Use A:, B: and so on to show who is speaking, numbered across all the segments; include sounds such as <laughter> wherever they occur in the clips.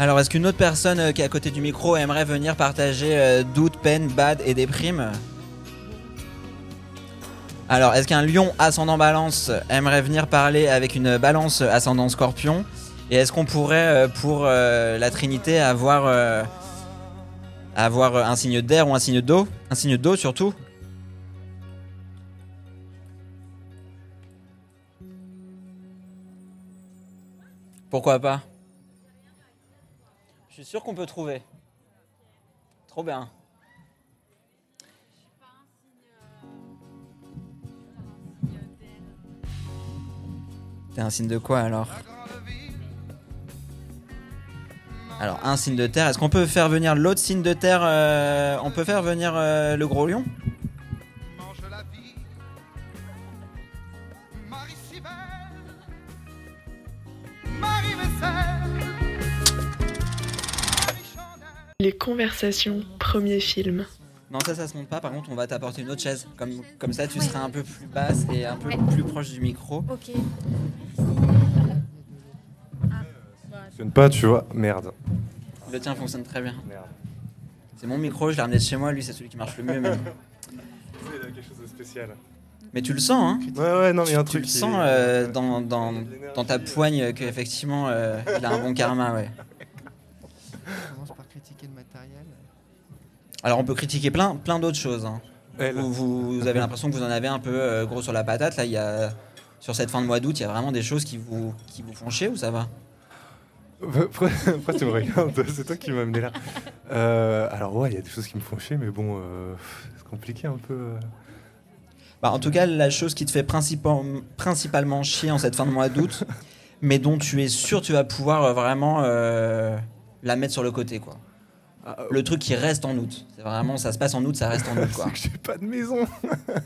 A: Alors, est-ce qu'une autre personne euh, qui est à côté du micro aimerait venir partager euh, doute, peine, bad et déprime Alors, est-ce qu'un lion ascendant balance aimerait venir parler avec une balance ascendant scorpion? Et est-ce qu'on pourrait, euh, pour la Trinité, avoir, avoir un signe d'air ou un signe d'eau? Un signe d'eau surtout. Pourquoi pas? Suis sûr qu'on peut trouver. Trop bien. T'es un signe de quoi alors Alors un signe de terre. Est-ce qu'on peut faire venir l'autre signe de terre euh, On peut faire venir euh, le gros lion?
B: Les conversations, premier film.
A: Non ça ça se monte pas. Par contre on va t'apporter une autre chaise. Comme, comme ça tu seras un peu plus basse et un peu plus proche du micro.
C: Ok.
D: fonctionne pas, tu vois. Merde.
A: Le tien fonctionne très bien.
D: Merde.
A: C'est mon micro, je l'ai ramené de chez moi. Lui c'est celui qui marche le mieux. Mais,
D: Il a quelque chose de spécial.
A: mais tu le sens hein
D: Ouais, ouais, non, mais il y a un
A: tu
D: truc.
A: le
D: qui-
A: sens euh, dans, dans, dans ta poigne qu'effectivement euh, il a un bon karma ouais. <laughs>
E: Critiquer le matériel.
A: Alors on peut critiquer plein, plein d'autres choses. hein. Vous, vous- vous avez l'impression que vous en avez un peu euh, gros sur la patate. Là, il y a sur cette fin de mois d'août, il y a vraiment des choses qui vous, qui vous font chier ou ça va?
D: Pourquoi, <laughs> pourquoi tu me regardes C'est toi qui m'as amené là. Euh, alors, ouais, il y a des choses qui me font chier, mais bon, euh, c'est compliqué un peu.
A: Bah, En tout cas, la chose qui te fait principal- principalement chier en cette fin de mois d'août, <laughs> mais dont tu es sûr tu vas pouvoir vraiment euh, la mettre sur le côté. quoi. Le truc qui reste en août. C'est vraiment, ça se passe en août, ça reste en août. <laughs> Quoi.
D: C'est que j'ai pas de maison.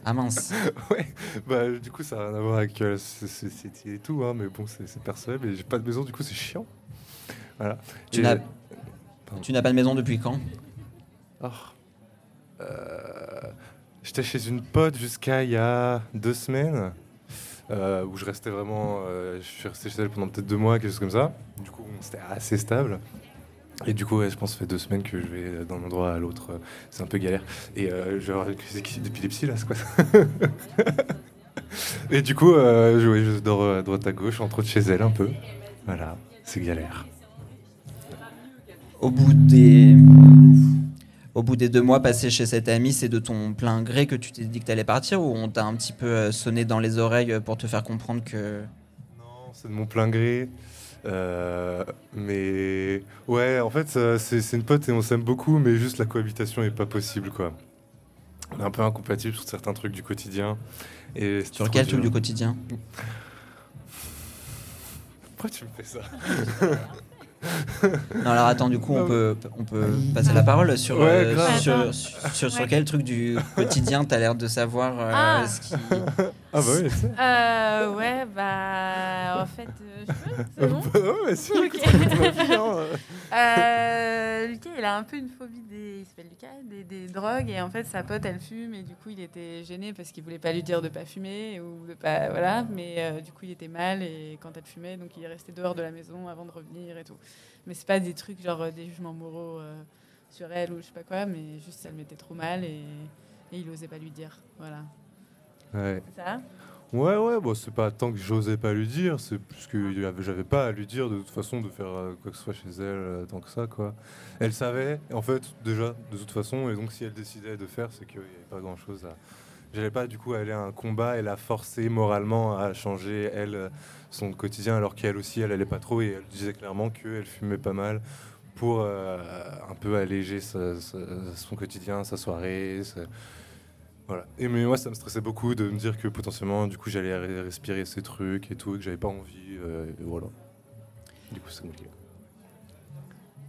A: Ah mince. <laughs>
D: ouais, bah, du coup, ça n'a rien à voir avec euh, City et tout, hein, mais bon, c'est personnel, mais j'ai pas de maison, du coup, c'est chiant. Voilà.
A: Tu n'as-. Tu n'as pas de maison depuis quand?
D: Oh. Euh, J'étais chez une pote jusqu'à il y a deux semaines, euh, où je restais vraiment. euh, je suis resté chez elle pendant peut-être deux mois, quelque chose comme ça. Du coup, c'était assez stable. Et du coup, ouais, je pense que ça fait deux semaines que je vais d'un endroit à l'autre. C'est un peu galère. Et euh, je vais avoir une crise d'épilepsie là, c'est quoi ça <laughs> Et du coup, euh, je, ouais, je dors euh, à droite à gauche, entre autres chez elle un peu. Voilà, c'est galère.
A: au bout des au bout des deux mois passés chez cette amie, c'est de ton plein gré que tu t'es dit que t'allais partir ou on t'a un petit peu sonné dans les oreilles pour te faire comprendre que
D: Non, c'est de mon plein gré. Euh, mais fait, euh, c'est une pote et on s'aime beaucoup, mais juste la cohabitation est pas possible, quoi. On est un peu incompatible sur certains trucs du quotidien. Et
A: sur quel truc du quotidien?
D: Pourquoi tu me fais ça?
A: Non alors attends du coup on peut on peut passer la parole sur
D: Ouais,
A: euh, sur, sur, sur, sur
C: Ouais.
A: quel truc du quotidien t'as l'air de savoir euh,
C: Ah.
A: ce qui
D: Ah bah oui, c'est
C: Euh, ouais, bah, en fait, euh, je peux, c'est bon.
D: ouais, mais si,
C: Ok.
D: hein.
C: Euh, Lucas, il a un peu une phobie des, il s'appelle Lucas, des, des drogues et en fait sa pote elle fume et du coup il était gêné parce qu'il voulait pas lui dire de pas fumer ou de pas voilà, mais euh, du coup il était mal et quand elle fumait donc il est resté dehors de la maison avant de revenir et tout. Mais c'est pas des trucs genre euh, des jugements moraux euh, sur elle ou je sais pas quoi, mais juste ça le mettait trop mal et, et il osait pas lui dire, voilà.
D: Ouais.
C: Ça?
D: Ouais, ouais, bon, c'est pas tant que j'osais pas lui dire, c'est plus que avait- j'avais pas à lui dire de toute façon de faire euh, quoi que ce soit chez elle euh, tant que ça, quoi. Elle savait, en fait, déjà, de toute façon, et donc si elle décidait de faire, c'est qu'il n'y avait pas grand chose à. J'allais pas du coup aller à un combat et la forcer moralement à changer, elle, euh, son quotidien, alors qu'elle aussi, elle allait pas trop, et elle disait clairement qu'elle fumait pas mal pour euh, un peu alléger sa- sa- son quotidien, sa soirée. sa- voilà. Et mais moi, ça me stressait beaucoup de me dire que potentiellement, du coup, j'allais re- respirer ces trucs et tout, et que j'avais pas envie. euh, et voilà. Du coup, c'est compliqué.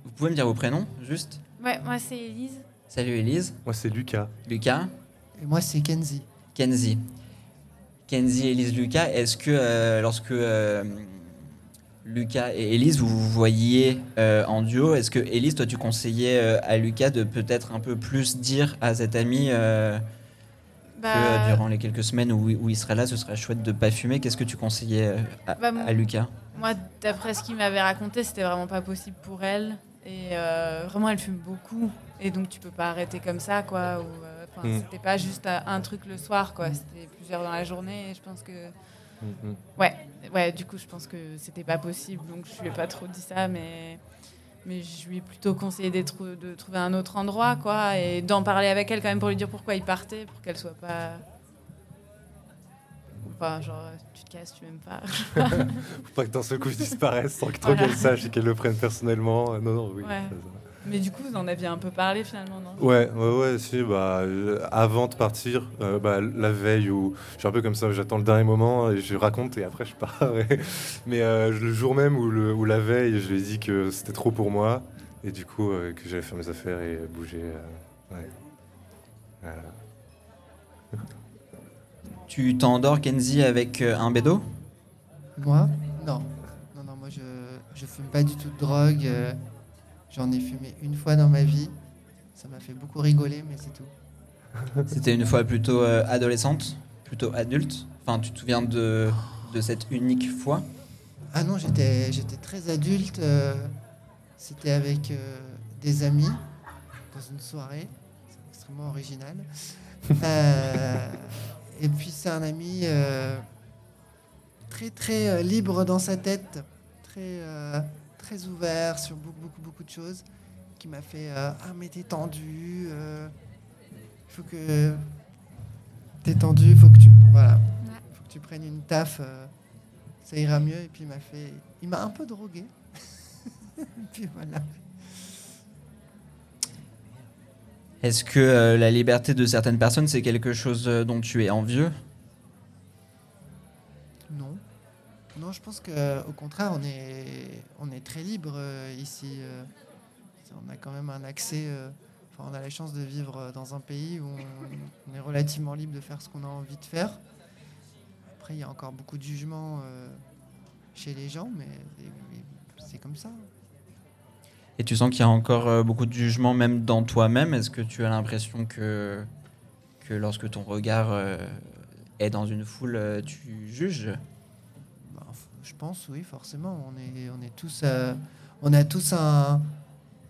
A: Vous pouvez me dire vos prénoms juste?
C: Ouais, moi c'est Elise.
A: Salut Elise,
D: Moi, c'est Lucas.
A: Lucas,
E: Et moi, c'est Kenzie.
A: Kenzie. Kenzie, Elise, Lucas, est-ce que euh, lorsque euh, Lucas et Elise vous vous voyiez euh, en duo, est-ce que Elise, toi tu conseillais euh, à Lucas de peut-être un peu plus dire à cet ami que euh, durant les quelques semaines où, où il serait là, ce serait chouette de pas fumer. Qu'est-ce que tu conseillais euh, à,
C: Bah,
A: à Lucas?
C: Moi, d'après ce qu'il m'avait raconté, c'était vraiment pas possible pour elle. Et euh, vraiment, elle fume beaucoup. Et donc, tu peux pas arrêter comme ça, quoi. Ou, euh,
D: Mm.
C: C'était pas juste un truc le soir, quoi. C'était plusieurs dans la journée. Et je pense que.
D: Mhm.
C: Ouais, ouais, du coup, je pense que c'était pas possible. Donc, je lui ai pas trop dit ça, mais. Mais je lui ai plutôt conseillé de trouver un autre endroit, quoi. Et d'en parler avec elle quand même pour lui dire pourquoi il partait, pour qu'elle soit pas. Enfin, genre, tu te casses, tu m'aimes pas. <laughs>
D: Faut pas que d'un seul coup je disparaisse sans que
C: Voilà.
D: qu'elle sache et qu'elle le prenne personnellement. Euh, Non, non, oui.
C: Ouais.
D: ça, ça.
C: Mais du coup, vous en aviez un peu parlé finalement, non?
D: Ouais, ouais, ouais, si, bah, euh, avant de partir, euh, bah, la veille où je suis un peu comme ça, j'attends le dernier moment et je raconte et après je pars. <laughs> et- Mais euh, le jour même ou, le, ou la veille, je lui ai dit que c'était trop pour moi et du coup euh, que j'allais faire mes affaires et bouger. euh, ouais. Voilà.
A: Tu t'endors, Kenzie, avec un bédo?
E: Moi? Non. Non, non, moi je, je fume pas du tout de drogue. J'en ai fumé une fois dans ma vie. Ça m'a fait beaucoup rigoler, mais c'est tout. <laughs>
A: C'était une fois plutôt euh, adolescente, plutôt adulte. Enfin, tu te souviens de, de cette unique fois?
E: Ah non, j'étais j'étais très adulte. euh, C'était avec euh, des amis dans une soirée. C'est extrêmement original. <laughs> Et puis c'est un ami très très libre dans sa tête, très très ouvert sur beaucoup beaucoup beaucoup de choses, qui m'a fait euh, ah mais t'es tendu, euh, il faut que t'es tendu, il faut que tu voilà, faut que tu prennes une taf. euh, ça ira mieux. Et puis il m'a fait, il m'a un peu drogué. <laughs> et puis voilà.
A: Est-ce que euh, la liberté de certaines personnes, c'est quelque chose euh, dont tu es envieux?
E: Je pense que au contraire, on est, on est très libre euh, ici. euh. on a quand même un accès. euh, Enfin, on a la chance de vivre euh, dans un pays où on, on est relativement libre de faire ce qu'on a envie de faire. Après, il y a encore beaucoup de jugements euh, chez les gens, mais, c'est comme ça.
A: Et tu sens qu'il y a encore euh, beaucoup de jugement même dans toi-même? Est-ce que tu as l'impression que, que lorsque ton regard euh, est dans une foule, euh, tu juges?
E: Je pense, oui, forcément. On est, on est tous, euh, on a tous un,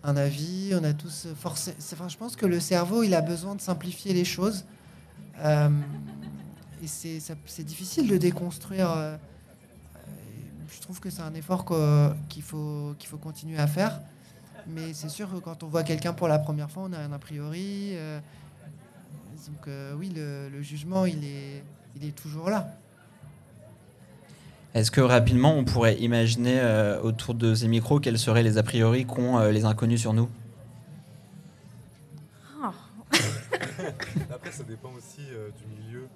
E: avis, on a tous Enfin, je pense que le cerveau, il a besoin de simplifier les choses. Euh, et c'est, difficile de déconstruire. euh, euh, je trouve que c'est un effort qu'il faut, qu'il faut continuer à faire. Mais c'est sûr que quand on voit quelqu'un pour la première fois, on a un a priori. euh, donc euh, oui, le, le jugement, il est, il est toujours là.
A: Est-ce que rapidement, on pourrait imaginer euh, autour de ces micros quels seraient les a priori qu'ont euh, les inconnus sur nous?
C: Ah. <laughs>
D: Après, ça dépend aussi euh, du milieu.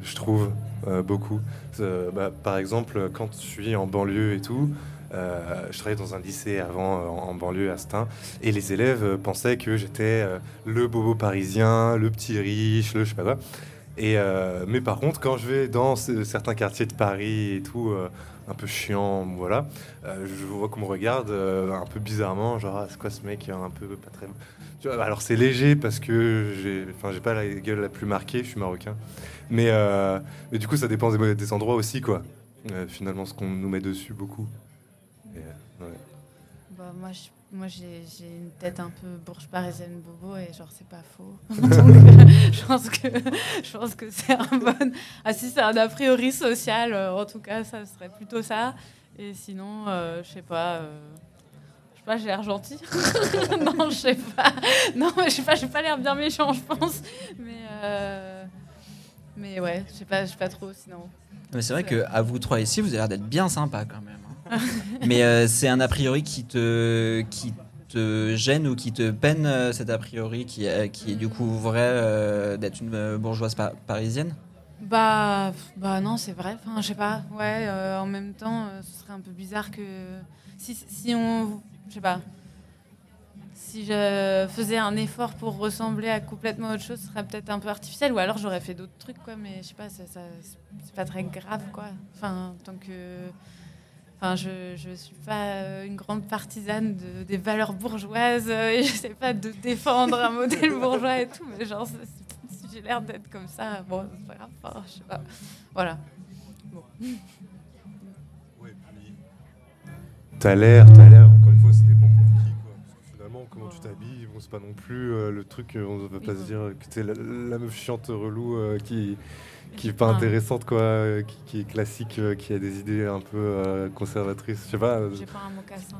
D: Je trouve euh, beaucoup. Euh, bah, par exemple, quand je suis en banlieue et tout, euh, je travaillais dans un lycée avant euh, en banlieue à Stein, et les élèves euh, pensaient que j'étais euh, le bobo parisien, le petit riche, le je sais pas quoi. Euh, mais par contre, quand je vais dans ce- certains quartiers de Paris et tout, euh, un peu chiant, voilà, euh, je vois qu'on me regarde un peu bizarrement, genre ah, c'est quoi ce mec un peu pas très. Alors c'est léger parce que j'ai, enfin j'ai pas la gueule la plus marquée, je suis marocain, mais mais, du coup ça dépend des, endroits aussi quoi. Finalement, ce qu'on nous met dessus beaucoup. Et, ouais.
C: Bah, moi, moi j'ai une tête un peu bourge parisienne bobo et genre c'est pas faux. <laughs> <laughs> Donc, euh, je pense que je pense que c'est un bon. Ah si c'est un a priori social, euh, en tout cas ça serait plutôt ça. Et sinon, euh, je sais pas. euh, je sais pas, j'ai l'air gentil. <laughs> non, je sais pas. Non, mais je sais pas, j'ai pas l'air bien méchant, je pense. Mais euh, mais ouais, je sais pas, je sais pas trop sinon.
A: Mais c'est vrai que à vous trois ici, vous avez l'air d'être bien sympa quand même. hein. <laughs> Mais euh, c'est un a priori qui te, qui te gêne ou qui te peine, euh, cet a priori qui, est- qui est du coup vrai euh, d'être une euh, bourgeoise pa- parisienne?
C: Bah, bah non, c'est vrai. Enfin, je sais pas. Ouais, euh, en même temps, euh, ce serait un peu bizarre que si, si on, je sais pas, si je faisais un effort pour ressembler à complètement autre chose, ce serait peut-être un peu artificiel. Ou alors j'aurais fait d'autres trucs, quoi. Mais je sais pas, c'est pas très grave, quoi. Enfin, tant que, enfin, je, je suis pas euh, une grande partisane de, des valeurs bourgeoises euh, et <laughs> je sais pas de défendre un modèle <laughs> bourgeois et tout. Mais genre, c'est- j'ai l'air d'être comme ça. Bon, c'est pas grave. enfin, je sais pas. Voilà. <laughs>
D: T'as l'air, t'as l'air, encore une fois, ça dépend pour qui, quoi. Parce que finalement, comment tu t'habilles, bon, c'est pas non plus euh, le truc, on ne va pas
C: Oui,
D: se dire que t'es la, la meuf chiante relou euh, qui, qui est pas
C: Ah.
D: intéressante, quoi, euh, qui, qui est classique, euh, qui a des idées un peu euh, conservatrices, je sais pas. euh,
C: J'ai pas un mocassin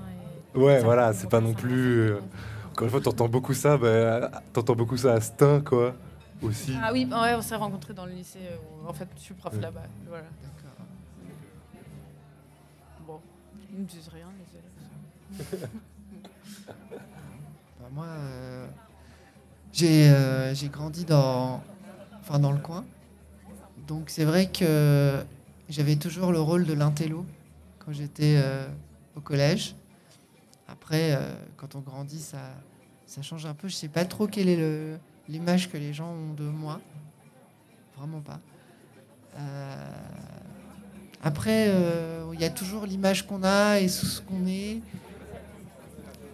C: et.
D: Ouais,
C: Ça,
D: voilà, c'est pas non plus. euh, encore une fois, t'entends beaucoup ça, bah, t'entends beaucoup ça à Stein, quoi, aussi.
C: Ah oui, ouais, on s'est rencontrés dans le lycée. où, en fait, je suis prof
D: Ouais.
C: là-bas. Voilà.
E: D'accord.
C: Bon, ils me disent rien, les élèves. <laughs>
E: Bah, moi, euh, j'ai euh, j'ai grandi dans, enfin, dans le coin. Donc c'est vrai que j'avais toujours le rôle de l'intello quand j'étais euh, au collège. Après, euh, quand on grandit, ça, change un peu. Je sais pas trop quelle est l'image que les gens ont de moi. Vraiment pas. Euh, après, il y a toujours l'image qu'on a et ce qu'on est.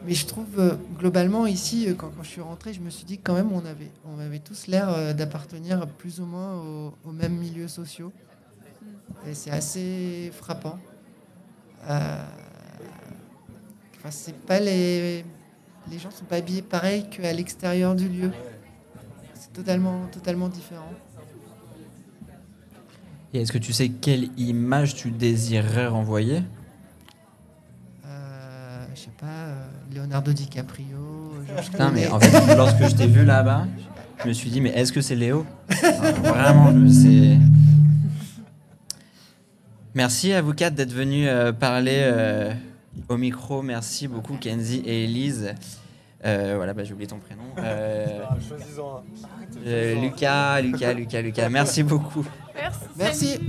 E: Mais je trouve euh, globalement ici, euh, quand, je suis rentré, je me suis dit que quand même on avait, on avait tous l'air euh, d'appartenir plus ou moins au- aux mêmes milieux sociaux. Et c'est assez frappant. Enfin, c'est pas les, les gens sont pas habillés pareil qu'à l'extérieur du lieu. C'est totalement, totalement différent.
A: Et est-ce que tu sais quelle image tu désirerais renvoyer?
E: Je sais pas, euh, Leonardo DiCaprio, Georges
A: Putain, mais en fait, lorsque je t'ai vu là-bas, je me suis dit, mais est-ce que c'est Léo Enfin, Vraiment, je- c'est. Merci à vous quatre d'être venus euh, parler euh, au micro. Merci beaucoup, Kenzie et Elise. Euh, voilà, bah, j'ai oublié ton prénom. Euh, euh, Lucas, Lucas, Lucas, Lucas. Merci beaucoup.
C: Merci.
E: Merci.